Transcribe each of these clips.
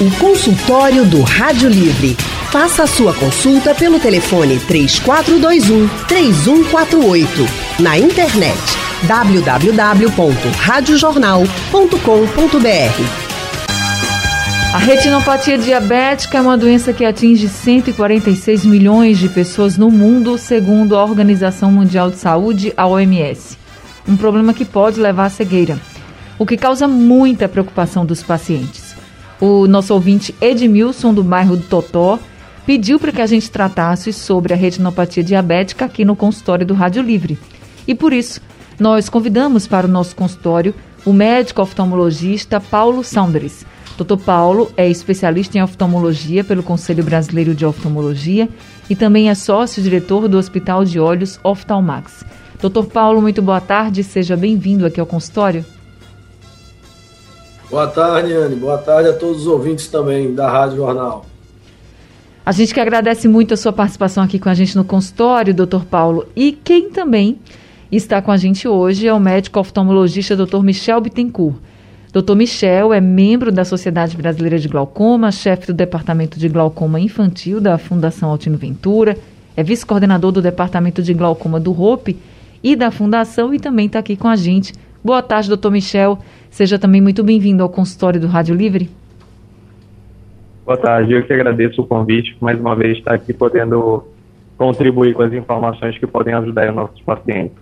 O consultório do Rádio Livre. Faça a sua consulta pelo telefone 3421 3148. Na internet www.radiojornal.com.br. A retinopatia diabética é uma doença que atinge 146 milhões de pessoas no mundo, segundo a Organização Mundial de Saúde, a OMS. Um problema que pode levar à cegueira, o que causa muita preocupação dos pacientes. O nosso ouvinte Edmilson, do bairro do Totó, pediu para que a gente tratasse sobre a retinopatia diabética aqui no consultório do Rádio Livre. E por isso, nós convidamos para o nosso consultório o médico oftalmologista Paulo Saunders. Dr. Paulo é especialista em oftalmologia pelo Conselho Brasileiro de Oftalmologia e também é sócio-diretor do Hospital de Olhos Oftalmax. Dr. Paulo, muito boa tarde, seja bem-vindo aqui ao consultório. Boa tarde, Anne. Boa tarde a todos os ouvintes também da Rádio Jornal. A gente que agradece muito a sua participação aqui com a gente no consultório, doutor Paulo. E quem também está com a gente hoje é o médico oftalmologista doutor Michel Bittencourt. Doutor Michel é membro da Sociedade Brasileira de Glaucoma, chefe do Departamento de Glaucoma Infantil da Fundação Altino Ventura, é vice-coordenador do Departamento de Glaucoma do ROPE e da Fundação e também está aqui com a gente. Boa tarde, doutor Michel. Seja também muito bem-vindo ao consultório do Rádio Livre. Boa tarde, eu que agradeço o convite, mais uma vez estar aqui podendo contribuir com as informações que podem ajudar os nossos pacientes.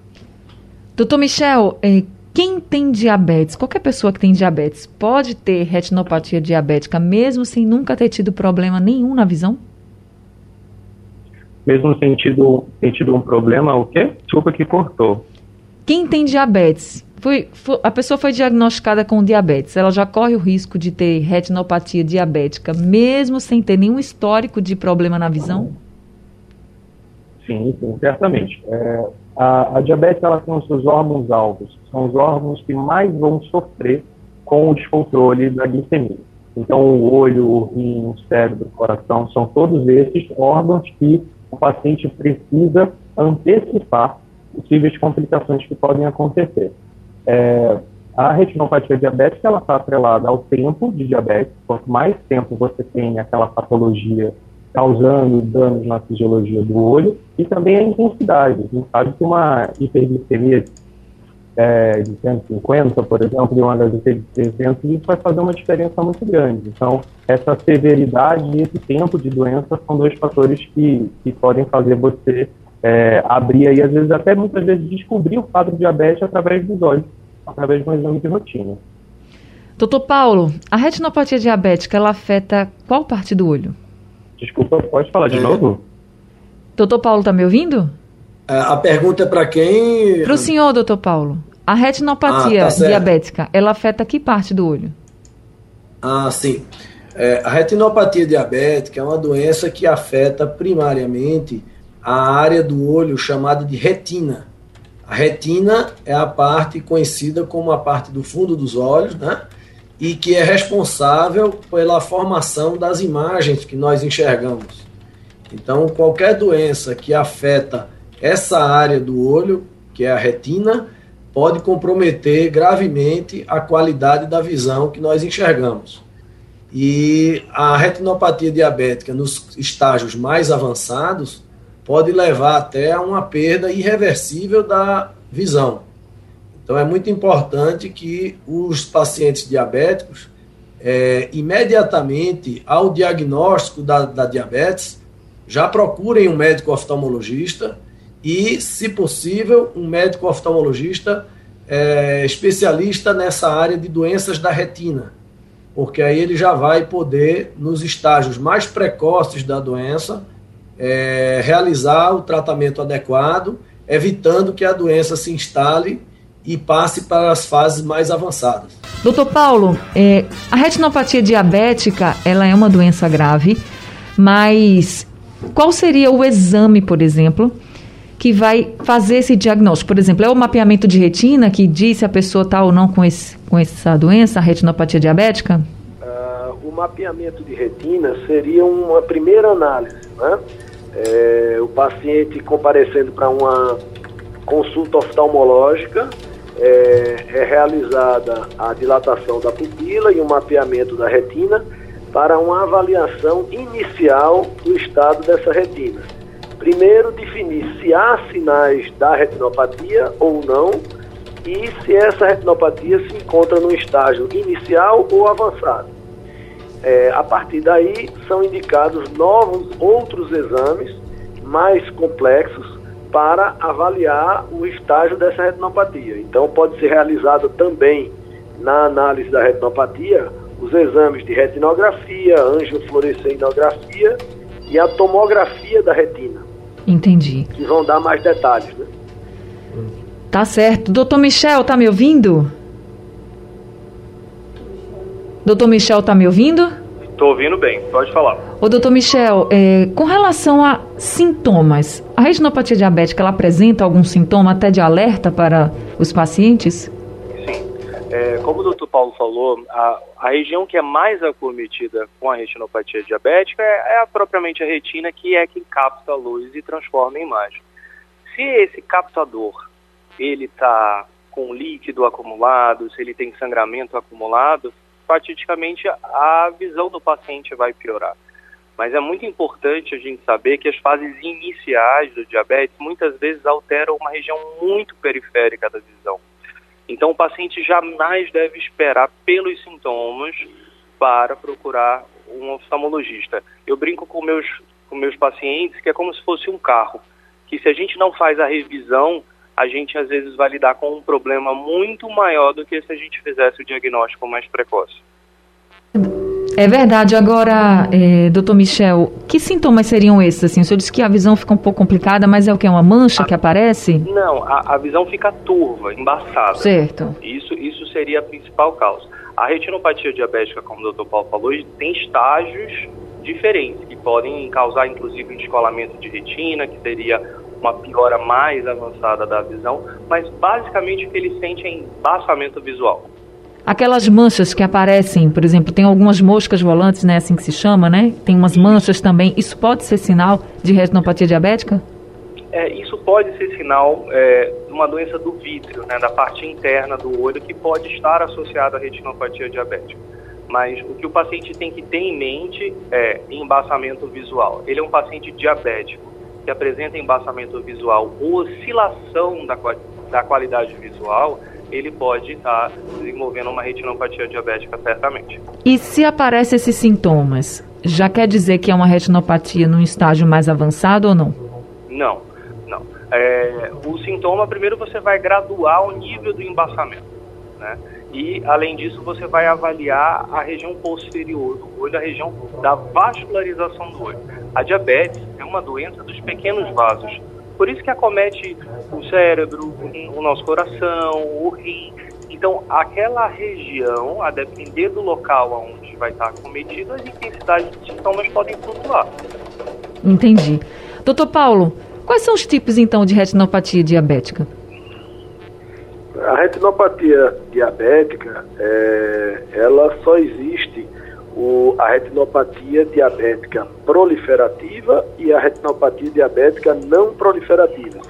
Doutor Michel, eh, quem tem diabetes, qualquer pessoa que tem diabetes, pode ter retinopatia diabética mesmo sem nunca ter tido problema nenhum na visão? Mesmo sem, tido, sem tido um problema, o quê? Desculpa que cortou. Quem tem diabetes foi, foi, a pessoa foi diagnosticada com diabetes, ela já corre o risco de ter retinopatia diabética, mesmo sem ter nenhum histórico de problema na visão? Sim, sim certamente. É, a, a, diabetes ela tem os seus órgãos alvos, são os órgãos que mais vão sofrer com o descontrole da glicemia. Então, o olho, o rim, o cérebro, o coração, são todos esses órgãos que o paciente precisa antecipar possíveis complicações que podem acontecer. É, a retinopatia diabética ela está atrelada ao tempo de diabetes. Quanto mais tempo você tem aquela patologia causando danos na fisiologia do olho e também a intensidade. A gente sabe que uma hiperglicemia é, de 150, por exemplo, e uma das de 300, isso vai fazer uma diferença muito grande. Então, essa severidade e esse tempo de doença são dois fatores que, que podem fazer você é, abrir e às vezes até muitas vezes descobrir o quadro de diabetes através dos olhos, através de um exame de rotina. Doutor Paulo, a retinopatia diabética, ela afeta qual parte do olho? Desculpa, pode falar de é. novo? Doutor Paulo, está me ouvindo? É, a pergunta é para quem? Para o senhor, doutor Paulo. A retinopatia ah, tá diabética, ela afeta que parte do olho? Ah, sim. É, a retinopatia diabética é uma doença que afeta primariamente a área do olho chamada de retina. A retina é a parte conhecida como a parte do fundo dos olhos, né? E que é responsável pela formação das imagens que nós enxergamos. Então, qualquer doença que afeta essa área do olho, que é a retina, pode comprometer gravemente a qualidade da visão que nós enxergamos. E a retinopatia diabética nos estágios mais avançados pode levar até a uma perda irreversível da visão. Então é muito importante que os pacientes diabéticos, é, imediatamente ao diagnóstico da, da diabetes, já procurem um médico oftalmologista e, se possível, um médico oftalmologista é, especialista nessa área de doenças da retina, porque aí ele já vai poder, nos estágios mais precoces da doença, é, realizar o tratamento adequado, evitando que a doença se instale e passe para as fases mais avançadas. Doutor Paulo, é, a retinopatia diabética ela é uma doença grave, mas qual seria o exame, por exemplo, que vai fazer esse diagnóstico? Por exemplo, é o mapeamento de retina que diz se a pessoa está ou não com, esse, com essa doença, a retinopatia diabética? Uh, o mapeamento de retina seria uma primeira análise, né? É, o paciente comparecendo para uma consulta oftalmológica, é, é, realizada a dilatação da pupila e o mapeamento da retina para uma avaliação inicial do estado dessa retina. Primeiro, definir se há sinais da retinopatia ou não e se essa retinopatia se encontra no estágio inicial ou avançado. É, a partir daí, são indicados novos outros exames mais complexos para avaliar o estágio dessa retinopatia. Então, pode ser realizado também na análise da retinopatia os exames de retinografia, angiofluorescenografia e a tomografia da retina. Entendi. Que vão dar mais detalhes, né? Tá certo. Doutor Michel, tá me ouvindo? Doutor Michel, tá me ouvindo? Estou ouvindo bem, pode falar. Ô, doutor Michel, é, com relação a sintomas, a retinopatia diabética ela apresenta algum sintoma até de alerta para os pacientes? Sim. É, como o doutor Paulo falou, a, a, região que é mais acometida com a retinopatia diabética é, é a, propriamente a retina, que é quem capta a luz e transforma em imagem. Se esse captador ele está com líquido acumulado, se ele tem sangramento acumulado, fatidicamente a visão do paciente vai piorar. Mas é muito importante a gente saber que as fases iniciais do diabetes muitas vezes alteram uma região muito periférica da visão. Então o paciente jamais deve esperar pelos sintomas para procurar um oftalmologista. Eu brinco com meus com meus pacientes que é como se fosse um carro, que se a gente não faz a revisão, a gente às vezes vai lidar com um problema muito maior do que se a gente fizesse o diagnóstico mais precoce. É verdade. Agora, é, doutor Michel, que sintomas seriam esses? Assim, o senhor disse que a visão fica um pouco complicada, mas é o que? Uma mancha a, que aparece? Não, a, a, visão fica turva, embaçada. Certo. Isso, isso seria a principal causa. A retinopatia diabética, como o doutor Paulo falou, tem estágios diferentes, que podem causar, inclusive, um descolamento de retina, que seria uma piora mais avançada da visão, mas basicamente o que ele sente é embaçamento visual. Aquelas manchas que aparecem, por exemplo, tem algumas moscas volantes, né, assim que se chama, né? Tem umas manchas também. Isso pode ser sinal de retinopatia diabética? É, isso pode ser sinal é, de uma doença do vítreo, né, da parte interna do olho, que pode estar associada à retinopatia diabética. Mas o que o paciente tem que ter em mente é embaçamento visual. Ele é um paciente diabético que apresenta embaçamento visual ou oscilação da, da qualidade visual, ele pode estar desenvolvendo uma retinopatia diabética certamente. E se aparecem esses sintomas, já quer dizer que é uma retinopatia num estágio mais avançado ou não? Não, não. É, o sintoma, primeiro você vai graduar o nível do embaçamento, né? E, além disso, você vai avaliar a região posterior do olho, a região da vascularização do olho. A diabetes é uma doença dos pequenos vasos. Por isso que acomete o cérebro, o nosso coração, o rim. Então, aquela região, a depender do local onde vai estar acometido, as intensidades de sintomas podem flutuar. Entendi. Doutor Paulo, quais são os tipos, então, de retinopatia diabética? A retinopatia diabética, é, ela só existe o, a retinopatia diabética proliferativa e a retinopatia diabética não proliferativa.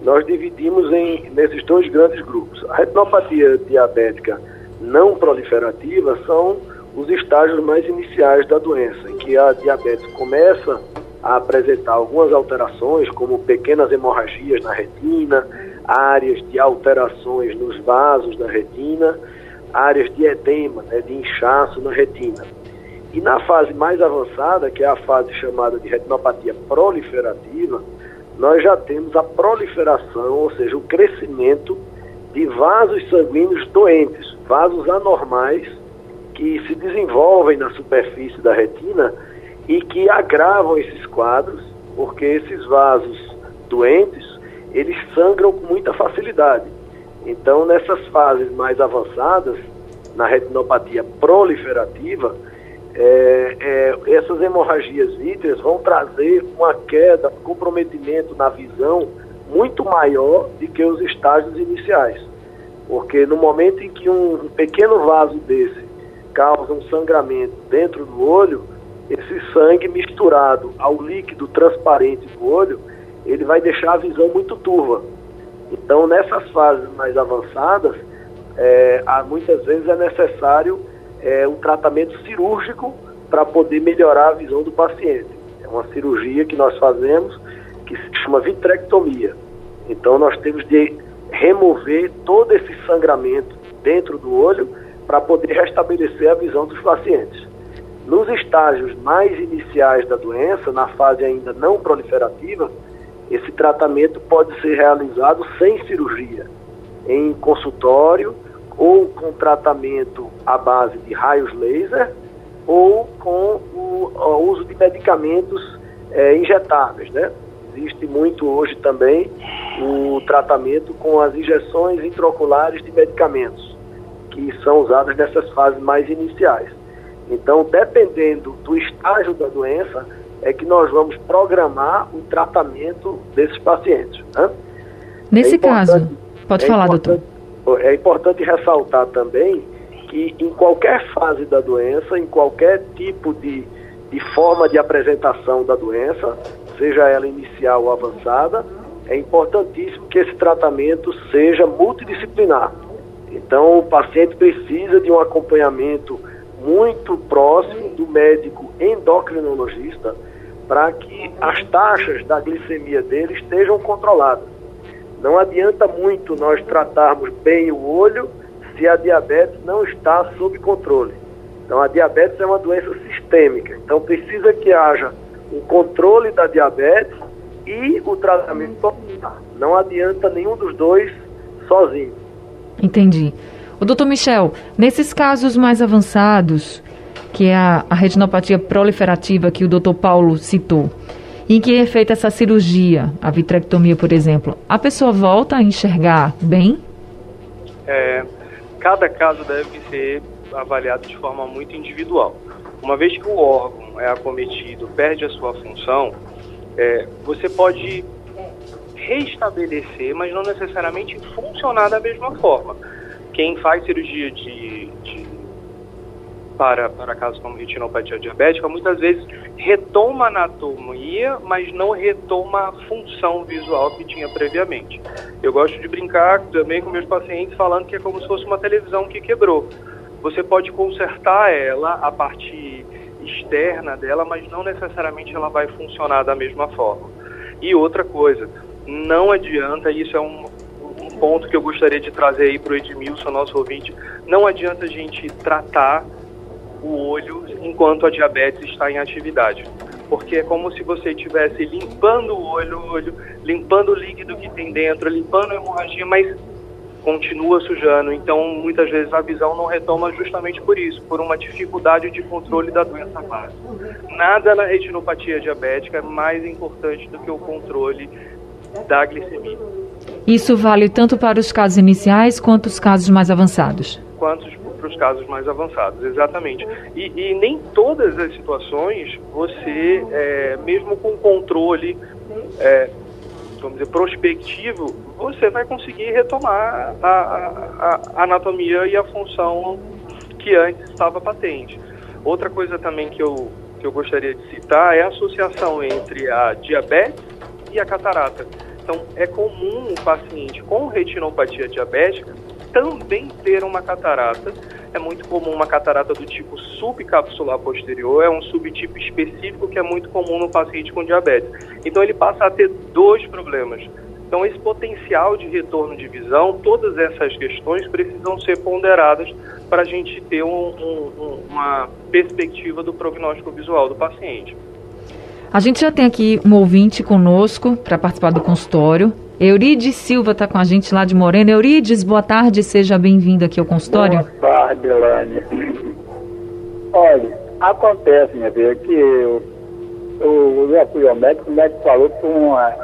Nós dividimos em, nesses dois grandes grupos. A retinopatia diabética não proliferativa são os estágios mais iniciais da doença, em que a diabetes começa a apresentar algumas alterações, como pequenas hemorragias na retina, áreas de alterações nos vasos da retina, áreas de edema, né, de inchaço na retina. E na fase mais avançada, que é a fase chamada de retinopatia proliferativa, nós já temos a proliferação, ou seja, o crescimento de vasos sanguíneos doentes, vasos anormais que se desenvolvem na superfície da retina e que agravam esses quadros, porque esses vasos doentes, eles sangram com muita facilidade. Então, nessas fases mais avançadas, na retinopatia proliferativa, é, é, essas hemorragias vítreas vão trazer uma queda, um comprometimento na visão muito maior do que os estágios iniciais. Porque no momento em que um, um pequeno vaso desse causa um sangramento dentro do olho, esse sangue misturado ao líquido transparente do olho, ele vai deixar a visão muito turva. Então, nessas fases mais avançadas, é, muitas vezes é necessário é, um tratamento cirúrgico para poder melhorar a visão do paciente. É uma cirurgia que nós fazemos que se chama vitrectomia. Então nós temos de remover todo esse sangramento dentro do olho para poder restabelecer a visão dos pacientes. Nos estágios mais iniciais da doença, na fase ainda não proliferativa, esse tratamento pode ser realizado sem cirurgia, em consultório ou com tratamento à base de raios laser ou com o, uso de medicamentos é, injetáveis, né? Existe muito hoje também o tratamento com as injeções intraoculares de medicamentos, que são usadas nessas fases mais iniciais. Então, dependendo do estágio da doença, é que nós vamos programar o tratamento desses pacientes. Né? Nesse é caso, pode é falar, doutor. É importante ressaltar também que em qualquer fase da doença, em qualquer tipo de, de forma de apresentação da doença, seja ela inicial ou avançada, é importantíssimo que esse tratamento seja multidisciplinar. Então, o paciente precisa de um acompanhamento muito próximo do médico endocrinologista para que as taxas da glicemia dele estejam controladas. Não adianta muito nós tratarmos bem o olho se a diabetes não está sob controle. Então, a diabetes é uma doença sistêmica, então precisa que haja um controle da diabetes e o tratamento Não adianta nenhum dos dois sozinho. Entendi. O doutor Michel, nesses casos mais avançados, que é a, a retinopatia proliferativa que o doutor Paulo citou, em que é feita essa cirurgia, a vitrectomia, por exemplo, a pessoa volta a enxergar bem? É, cada caso deve ser avaliado de forma muito individual. Uma vez que o órgão é acometido, perde a sua função, é, você pode restabelecer, mas não necessariamente funcionar da mesma forma quem faz cirurgia de, de para, para casos como retinopatia diabética, muitas vezes retoma a anatomia, mas não retoma a função visual que tinha previamente. Eu gosto de brincar também com meus pacientes falando que é como se fosse uma televisão que quebrou. Você pode consertar ela, a parte externa dela, mas não necessariamente ela vai funcionar da mesma forma. E outra coisa, não adianta, isso é um, ponto que eu gostaria de trazer aí para o Edmilson, nosso ouvinte. Não adianta a gente tratar o olho enquanto a diabetes está em atividade. Porque é como se você estivesse limpando o olho, o olho, limpando o líquido que tem dentro, limpando a hemorragia, mas continua sujando. Então, muitas vezes a visão não retoma justamente por isso, por uma dificuldade de controle da doença básica. Nada na retinopatia diabética é mais importante do que o controle da glicemia. Isso vale tanto para os casos iniciais quanto os casos mais avançados? Quanto para os casos mais avançados, exatamente. E, e nem todas as situações você, é, mesmo com controle, é, vamos dizer, prospectivo, você vai conseguir retomar a, a, a anatomia e a função que antes estava patente. Outra coisa também que eu, que eu gostaria de citar é a associação entre a diabetes e a catarata. Então, é comum o paciente com retinopatia diabética também ter uma catarata. É muito comum uma catarata do tipo subcapsular posterior, é um subtipo específico que é muito comum no paciente com diabetes. Então, ele passa a ter dois problemas. Então, esse potencial de retorno de visão, todas essas questões precisam ser ponderadas para a gente ter um, um, uma perspectiva do prognóstico visual do paciente. A gente já tem aqui um ouvinte conosco para participar do consultório. Eurides Silva está com a gente lá de Morena. Eurides, boa tarde, seja bem-vindo aqui ao consultório. Boa tarde, Elane. Olha, acontece, minha filha, que eu, eu já fui ao médico, o médico falou que uma.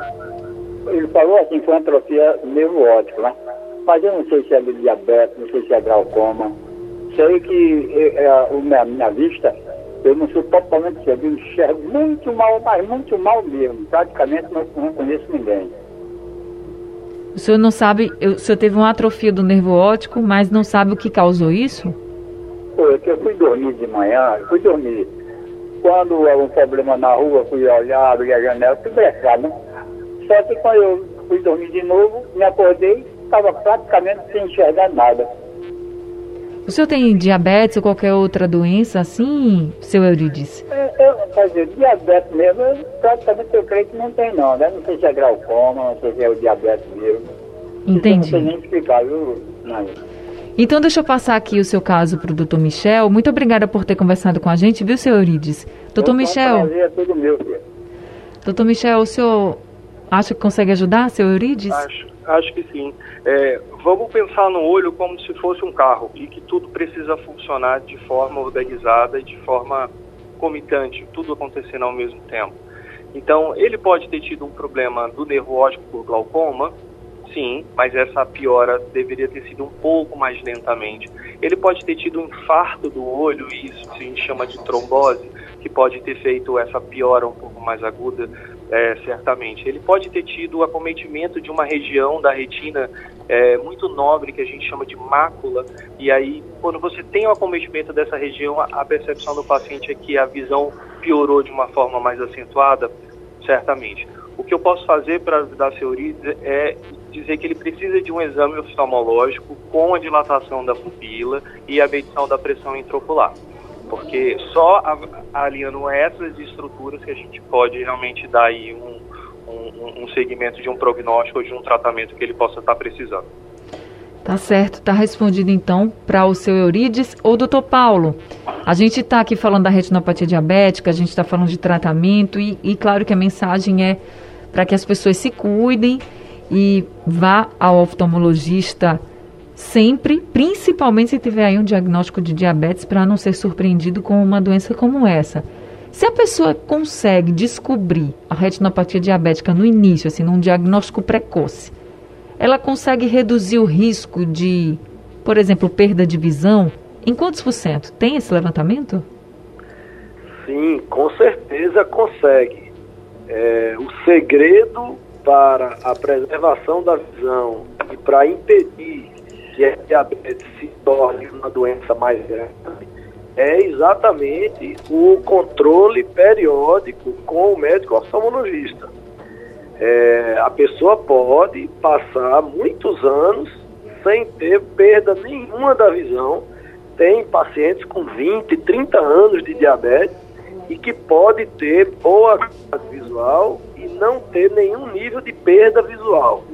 Ele falou assim, foi uma atrofia neurológica, né? Mas eu não sei se é diabetes, não sei se é glaucoma. Sei que é, é, a minha vista eu não sou totalmente cego, eu enxergo muito mal, mas muito mal mesmo. Praticamente não, não conheço ninguém. O senhor não sabe, o senhor teve uma atrofia do nervo óptico, mas não sabe o que causou isso? Foi que eu fui dormir de manhã, fui dormir. Quando houve um problema na rua, fui olhar, abri a janela, tudo fechado, né? Só que quando eu fui dormir de novo, me acordei, estava praticamente sem enxergar nada. O senhor tem diabetes ou qualquer outra doença assim, seu Euridice? É, eu, quer dizer, diabetes mesmo, eu, praticamente eu creio que não tem não, né? Não sei se é glaucoma, não sei se é o diabetes mesmo. Entendi. Isso eu não sei nem explicar, viu, Nair? Então deixa eu passar aqui o seu caso para o doutor Michel. Muito obrigada por ter conversado com a gente, viu, seu Euridice? Doutor Michel, prazer, É tudo meu, filho. doutor Michel, o senhor acha que consegue ajudar, seu Euridice? Acho, acho que sim. É, vamos pensar no olho como se fosse um carro e que tudo precisa funcionar de forma organizada e de forma comitante, tudo acontecendo ao mesmo tempo. Então, ele pode ter tido um problema do nervo óptico por glaucoma, sim, mas essa piora deveria ter sido um pouco mais lentamente. Ele pode ter tido um infarto do olho, e isso gente chama de trombose, que pode ter feito essa piora um pouco mais aguda, é, certamente. Ele pode ter tido o acometimento de uma região da retina é, muito nobre, que a gente chama de mácula, e aí, quando você tem o acometimento dessa região, a, percepção do paciente é que a visão piorou de uma forma mais acentuada, certamente. O que eu posso fazer para ajudar a Seurides é dizer que ele precisa de um exame oftalmológico com a dilatação da pupila e a medição da pressão intraocular. Porque só alinhando essas estruturas que a gente pode realmente dar aí um, um, um segmento de um prognóstico ou de um tratamento que ele possa estar precisando. Tá certo, tá respondido então para o seu Eurides. Ô, doutor Paulo, a gente está aqui falando da retinopatia diabética, a gente está falando de tratamento e, e claro que a mensagem é para que as pessoas se cuidem e vá ao oftalmologista sempre, principalmente se tiver aí um diagnóstico de diabetes, para não ser surpreendido com uma doença como essa. Se a pessoa consegue descobrir a retinopatia diabética no início, assim, num diagnóstico precoce, ela consegue reduzir o risco de, por exemplo, perda de visão? Em quantos por cento? Tem esse levantamento? Sim, com certeza consegue. É, o segredo para a preservação da visão e para impedir que a diabetes se torne uma doença mais grave é exatamente o controle periódico com o médico oftalmologista. É, a pessoa pode passar muitos anos sem ter perda nenhuma da visão. Tem pacientes com 20, 30 anos de diabetes e que pode ter boa visual e não ter nenhum nível de perda visual,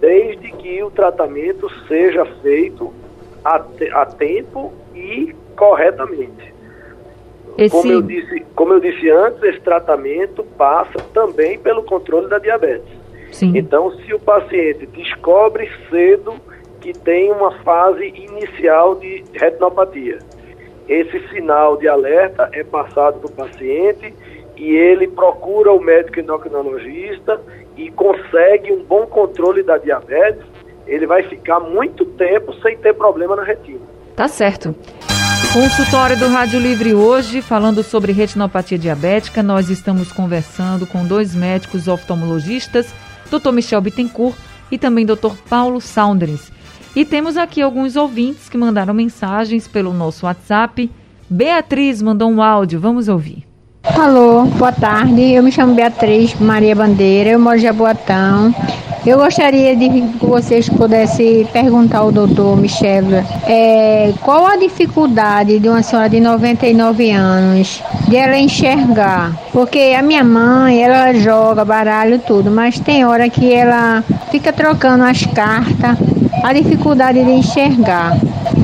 desde que o tratamento seja feito a, te- a tempo e corretamente. Esse, Como eu, disse, como eu disse antes, esse tratamento passa também pelo controle da diabetes. sim, Então, se o paciente descobre cedo que tem uma fase inicial de retinopatia, esse sinal de alerta é passado para o paciente e ele procura o médico endocrinologista e consegue um bom controle da diabetes, ele vai ficar muito tempo sem ter problema na retina. tá certo. Consultório do Rádio Livre hoje, falando sobre retinopatia diabética. Nós estamos conversando com dois médicos oftalmologistas, Dr. Michel Bittencourt e também Dr. Paulo Saunders. E temos aqui alguns ouvintes que mandaram mensagens pelo nosso WhatsApp. Beatriz mandou um áudio, vamos ouvir. Alô, boa tarde. Eu me chamo Beatriz Maria Bandeira, eu moro em Jaboatão. Eu gostaria de que vocês pudessem perguntar ao doutor Michel é, qual a dificuldade de uma senhora de 99 anos de ela enxergar. Porque a minha mãe, ela joga baralho tudo, mas tem hora que ela fica trocando as cartas, a dificuldade de enxergar.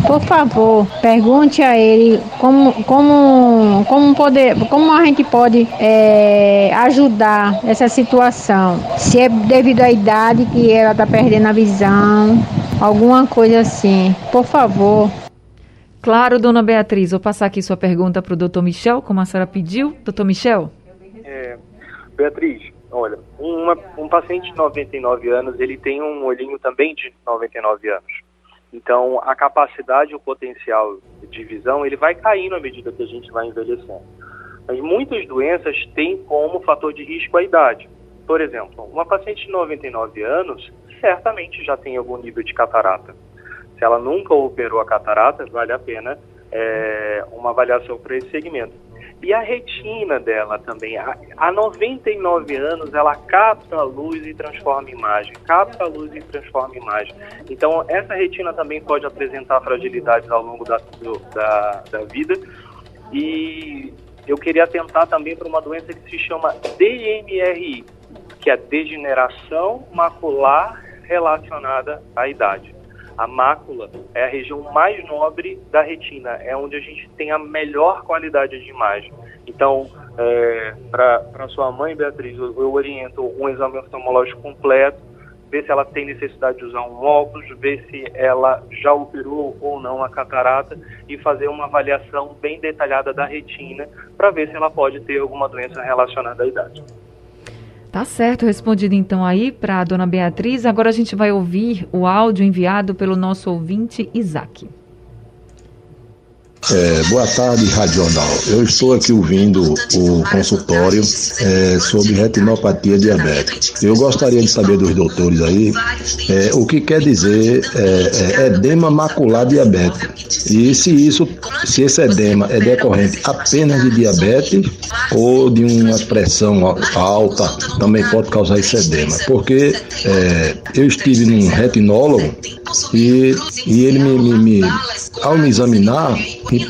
Por favor, pergunte a ele como, como, como, poder, como a gente pode é, ajudar essa situação. Se é devido à idade que ela está perdendo a visão, alguma coisa assim. Por favor. Claro, dona Beatriz, vou passar aqui sua pergunta para o doutor Michel, como a senhora pediu. Doutor Michel? É, Beatriz, olha, uma- um paciente de 99 anos, ele tem um olhinho também de 99 anos. Então, a capacidade e o potencial de visão, ele vai caindo à medida que a gente vai envelhecendo. Mas muitas doenças têm como fator de risco a idade. Por exemplo, uma paciente de 99 anos certamente já tem algum nível de catarata. Se ela nunca operou a catarata, vale a pena é, uma avaliação para esse segmento. E a retina dela também, há 99 anos, ela capta a luz e transforma imagem, capta a luz e transforma imagem. Então, essa retina também pode apresentar fragilidades ao longo da, do, da, da vida. E eu queria atentar também para uma doença que se chama DMRI, que é a degeneração macular relacionada à idade. A mácula é a região mais nobre da retina, é onde a gente tem a melhor qualidade de imagem. Então, é, para sua mãe, Beatriz, eu, eu oriento um exame oftalmológico completo, ver se ela tem necessidade de usar um óculos, ver se ela já operou ou não a catarata e fazer uma avaliação bem detalhada da retina para ver se ela pode ter alguma doença relacionada à idade. Tá certo, respondido então aí para a dona Beatriz. Agora a gente vai ouvir o áudio enviado pelo nosso ouvinte Isaac. É, boa tarde, Radional. Eu estou aqui ouvindo o consultório é, sobre retinopatia diabética. Eu gostaria de saber dos doutores aí é, o que quer dizer é, é, edema macular diabético e se isso, se esse edema é decorrente apenas de diabetes ou de uma pressão alta também pode causar esse edema. Porque é, eu estive num retinólogo e, e ele me, me, me ao me examinar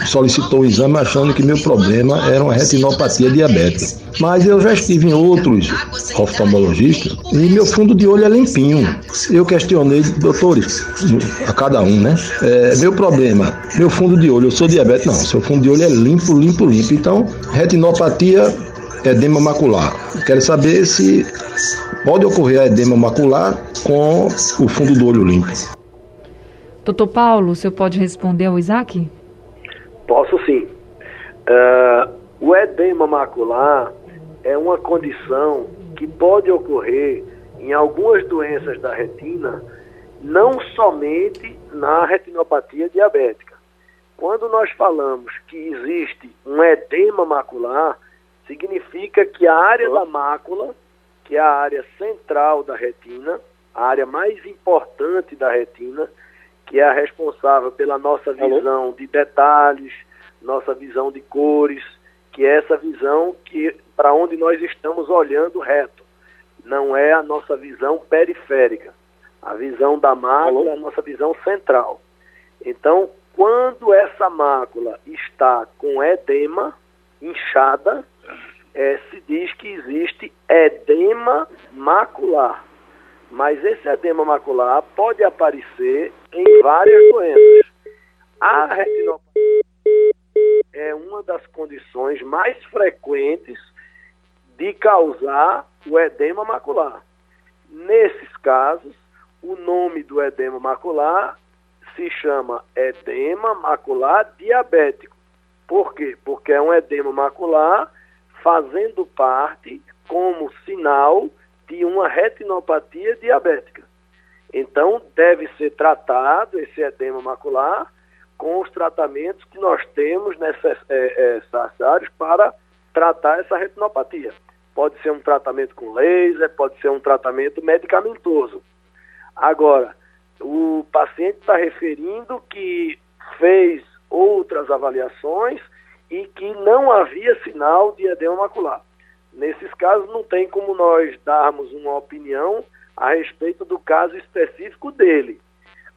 solicitou o exame achando que meu problema era uma retinopatia diabética. Mas eu já estive em outros oftalmologistas e meu fundo de olho é limpinho. Eu questionei, doutores, a cada um, né? É, meu problema, meu fundo de olho, eu sou diabético? Não, seu fundo de olho é limpo, limpo, limpo. Então, retinopatia, edema macular. Quero saber se pode ocorrer a edema macular com o fundo do olho limpo. Doutor Paulo, o senhor pode responder ao Isaac? Posso sim. Uh, o edema macular é uma condição que pode ocorrer em algumas doenças da retina, não somente na retinopatia diabética. Quando nós falamos que existe um edema macular, significa que a área da mácula, que é a área central da retina, a área mais importante da retina, que é a responsável pela nossa visão Alô? de detalhes, nossa visão de cores, que é essa visão que para onde nós estamos olhando reto. Não é a nossa visão periférica. A visão da mácula é a nossa visão central. Então, quando essa mácula está com edema, inchada, é, se diz que existe edema macular. Mas esse edema macular pode aparecer em várias doenças. A retinopatia é uma das condições mais frequentes de causar o edema macular. Nesses casos, o nome do edema macular se chama edema macular diabético. Por quê? Porque é um edema macular fazendo parte como sinal de uma retinopatia diabética. Então, deve ser tratado esse edema macular com os tratamentos que nós temos necessários é, é, para tratar essa retinopatia. Pode ser um tratamento com laser, pode ser um tratamento medicamentoso. Agora, o paciente está referindo que fez outras avaliações e que não havia sinal de edema macular. Nesses casos, não tem como nós darmos uma opinião a respeito do caso específico dele.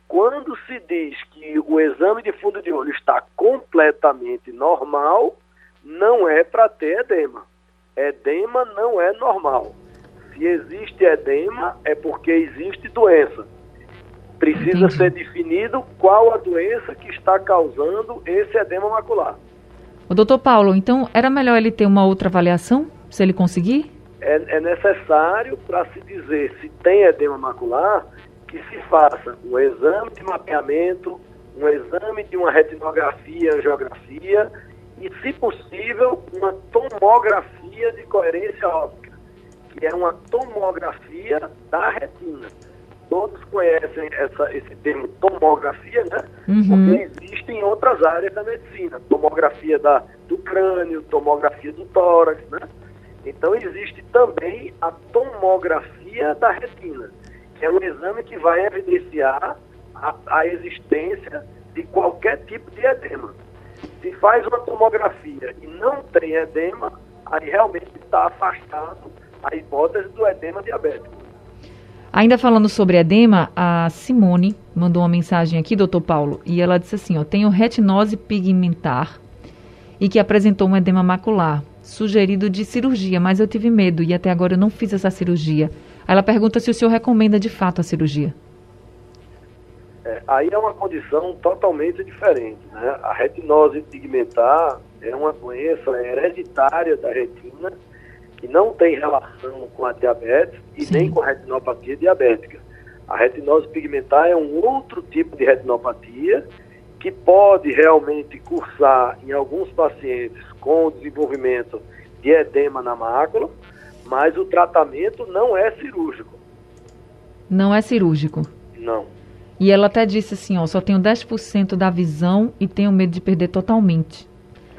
Quando se diz que o exame de fundo de olho está completamente normal, não é para ter edema. Edema não é normal. Se existe edema, é porque existe doença. Precisa Entendi. ser definido qual a doença que está causando esse edema macular. O doutor Paulo, então era melhor ele ter uma outra avaliação? Se ele conseguir? É, é necessário para se dizer se tem edema macular que se faça um exame de mapeamento, um exame de uma retinografia, angiografia e, se possível, uma tomografia de coerência óptica, que é uma tomografia da retina. Todos conhecem essa, esse termo tomografia, né? Uhum. Porque existe em outras áreas da medicina. Tomografia da, do crânio, tomografia do tórax, né? Então, existe também a tomografia da retina, que é um exame que vai evidenciar a, a existência de qualquer tipo de edema. Se faz uma tomografia e não tem edema, aí realmente está afastado a hipótese do edema diabético. Ainda falando sobre edema, a Simone mandou uma mensagem aqui, doutor Paulo, e ela disse assim: ó, tenho retinose pigmentar e que apresentou um edema macular, sugerido de cirurgia, mas eu tive medo e até agora eu não fiz essa cirurgia. Ela pergunta se o senhor recomenda de fato a cirurgia. É, aí é uma condição totalmente diferente. Né? A retinose pigmentar é uma doença hereditária da retina que não tem relação com a diabetes e Sim. nem com a retinopatia diabética. A retinose pigmentar é um outro tipo de retinopatia que pode realmente cursar em alguns pacientes com o desenvolvimento de edema na mácula, mas o tratamento não é cirúrgico. Não é cirúrgico? Não. E ela até disse assim, ó, só tenho 10% da visão e tenho medo de perder totalmente.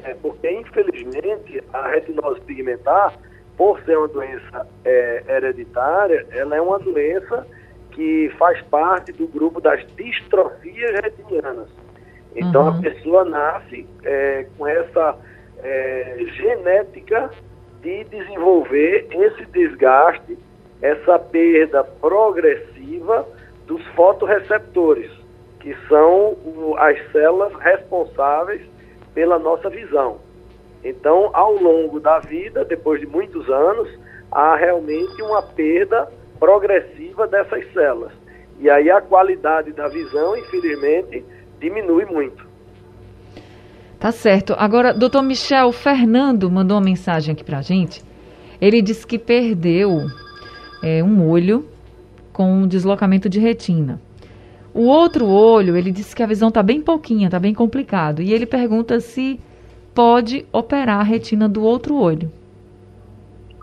É porque, infelizmente, a retinose pigmentar, por ser uma doença é, hereditária, ela é uma doença que faz parte do grupo das distrofias retinianas. Então, uhum. a pessoa nasce é, com essa é, genética de desenvolver esse desgaste, essa perda progressiva dos fotoreceptores, que são as células responsáveis pela nossa visão. Então, ao longo da vida, depois de muitos anos, há realmente uma perda progressiva dessas células. E aí a qualidade da visão, infelizmente, diminui muito. Tá certo. Agora, doutor Michel Fernando mandou uma mensagem aqui pra gente. Ele disse que perdeu é, um olho com um deslocamento de retina. O outro olho, ele disse que a visão tá bem pouquinha, tá bem complicado. E ele pergunta se pode operar a retina do outro olho.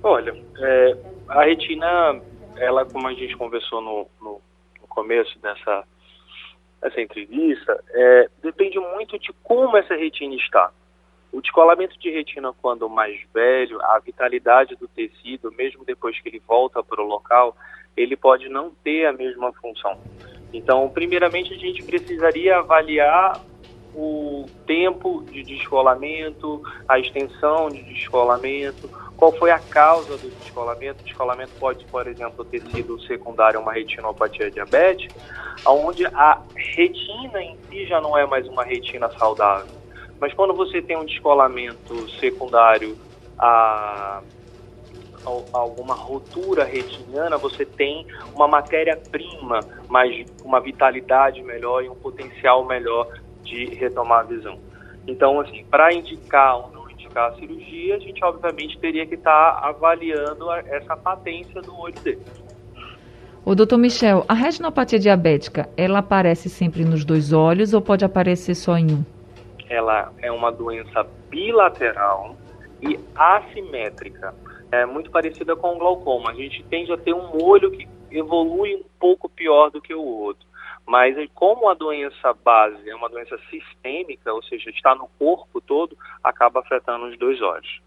Olha, é, a retina, ela, como a gente conversou no, no, no começo dessa essa entrevista, é, depende muito de como essa retina está. O descolamento de retina, quando mais velho, a vitalidade do tecido, mesmo depois que ele volta para o local, ele pode não ter a mesma função. Então, primeiramente, a gente precisaria avaliar o tempo de descolamento, a extensão de descolamento, qual foi a causa do descolamento. O descolamento pode, por exemplo, ter sido secundário a uma retinopatia diabética, onde a retina em si já não é mais uma retina saudável. Mas quando você tem um descolamento secundário a alguma rotura retiniana, você tem uma matéria-prima, mas uma vitalidade melhor e um potencial melhor de retomar a visão. Então, assim, para indicar indicar a cirurgia, a gente obviamente teria que estar tá avaliando essa patência do olho dele. O doutor Michel, a retinopatia diabética, ela aparece sempre nos dois olhos ou pode aparecer só em um? Ela é uma doença bilateral e assimétrica. É muito parecida com o glaucoma. A gente tende a ter um olho que evolui um pouco pior do que o outro. Mas como a doença base é uma doença sistêmica, ou seja, está no corpo todo, acaba afetando os dois olhos.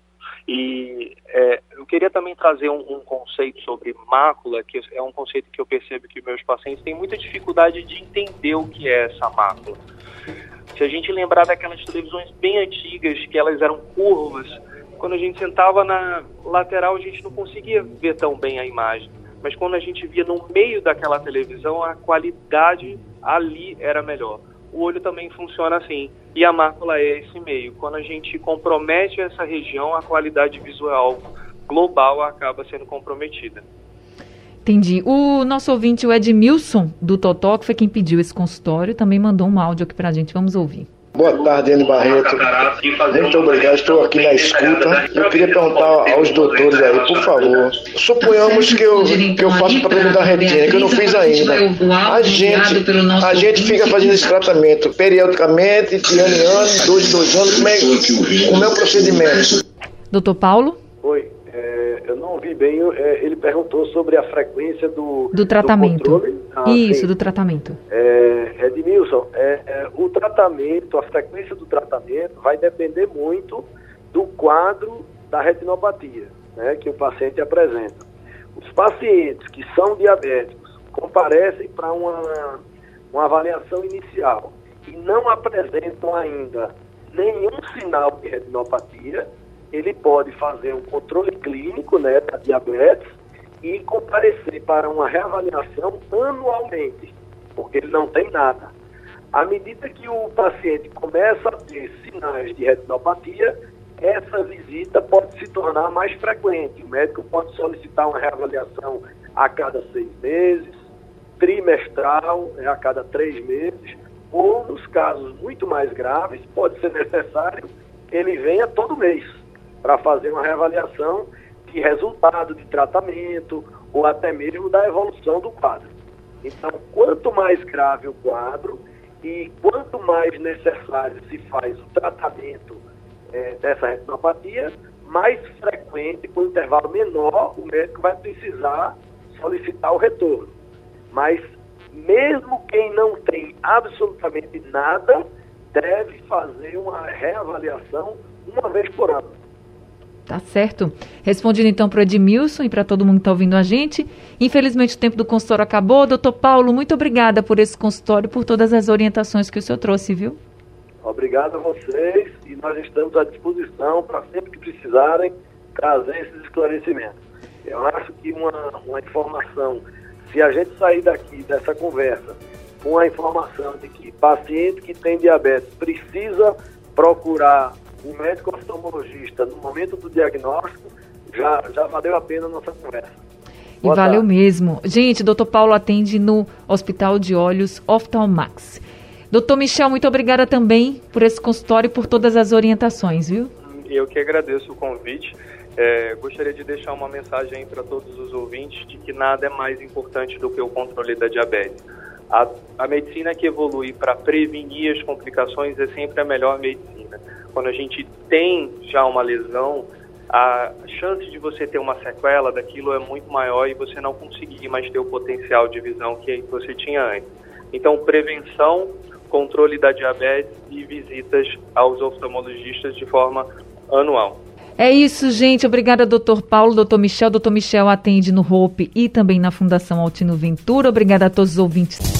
E é, eu queria também trazer um, um, conceito sobre mácula, que é um conceito que eu percebo que meus pacientes têm muita dificuldade de entender o que é essa mácula. Se a gente lembrar daquelas televisões bem antigas, que elas eram curvas, quando a gente sentava na lateral a gente não conseguia ver tão bem a imagem mas quando a gente via no meio daquela televisão, a qualidade ali era melhor. O olho também funciona assim, e a mácula é esse meio. Quando a gente compromete essa região, a qualidade visual global acaba sendo comprometida. Entendi. O nosso ouvinte, o Edmilson, do Totó, que foi quem pediu esse consultório, também mandou um áudio aqui pra gente. Vamos ouvir. Boa tarde, Anne Barreto. Muito obrigado, estou aqui na escuta. Eu queria perguntar aos doutores aí, por favor. Suponhamos que eu, que eu faço tratamento da retina, que eu não fiz ainda. A gente, a gente fica fazendo esse tratamento periodicamente, de ano em ano, dois em dois anos. Como é, como é o procedimento? Doutor Paulo? Oi. É, eu não ouvi bem, é, ele perguntou sobre a frequência do, do tratamento. Do ah, Isso, sim. do tratamento. É, Edmilson, é, é, o tratamento, a frequência do tratamento vai depender muito do quadro da retinopatia né, que o paciente apresenta. Os pacientes que são diabéticos comparecem para uma, uma avaliação inicial e não apresentam ainda nenhum sinal de retinopatia, ele pode fazer um controle clínico né, da diabetes e comparecer para uma reavaliação anualmente, porque ele não tem nada. À medida que o paciente começa a ter sinais de retinopatia, essa visita pode se tornar mais frequente. O médico pode solicitar uma reavaliação a cada seis meses, trimestral, né, a cada três meses, ou nos casos muito mais graves, pode ser necessário que ele venha todo mês para fazer uma reavaliação de resultado de tratamento ou até mesmo da evolução do quadro. Então, quanto mais grave o quadro e quanto mais necessário se faz o tratamento é, dessa retinopatia, mais frequente, com intervalo menor, o médico vai precisar solicitar o retorno. Mas mesmo quem não tem absolutamente nada, deve fazer uma reavaliação uma vez por ano. Tá certo. Respondendo então para o Edmilson e para todo mundo que está ouvindo a gente. Infelizmente o tempo do consultório acabou. Doutor Paulo, muito obrigada por esse consultório por todas as orientações que o senhor trouxe, viu? Obrigado a vocês e nós estamos à disposição para sempre que precisarem trazer esses esclarecimentos. Eu acho que uma, uma informação, se a gente sair daqui dessa conversa com a informação de que paciente que tem diabetes precisa procurar um médico oftalmologista no momento do diagnóstico, já, já valeu a pena a nossa conversa. E valeu mesmo. Gente, doutor Paulo atende no Hospital de Olhos Oftalmax. Doutor Michel, muito obrigada também por esse consultório e por todas as orientações, viu? Eu que agradeço o convite. É, gostaria de deixar uma mensagem para todos os ouvintes de que nada é mais importante do que o controle da diabetes. A, a medicina que evolui para prevenir as complicações é sempre a melhor medicina. Quando a gente tem já uma lesão, a chance de você ter uma sequela daquilo é muito maior e você não conseguir mais ter o potencial de visão que você tinha antes. Então, prevenção controle da diabetes e visitas aos oftalmologistas de forma anual. É isso, gente. Obrigada, doutor Paulo, doutor Michel. Doutor Michel atende no Hope e também na Fundação Altino Ventura. Obrigada a todos os ouvintes.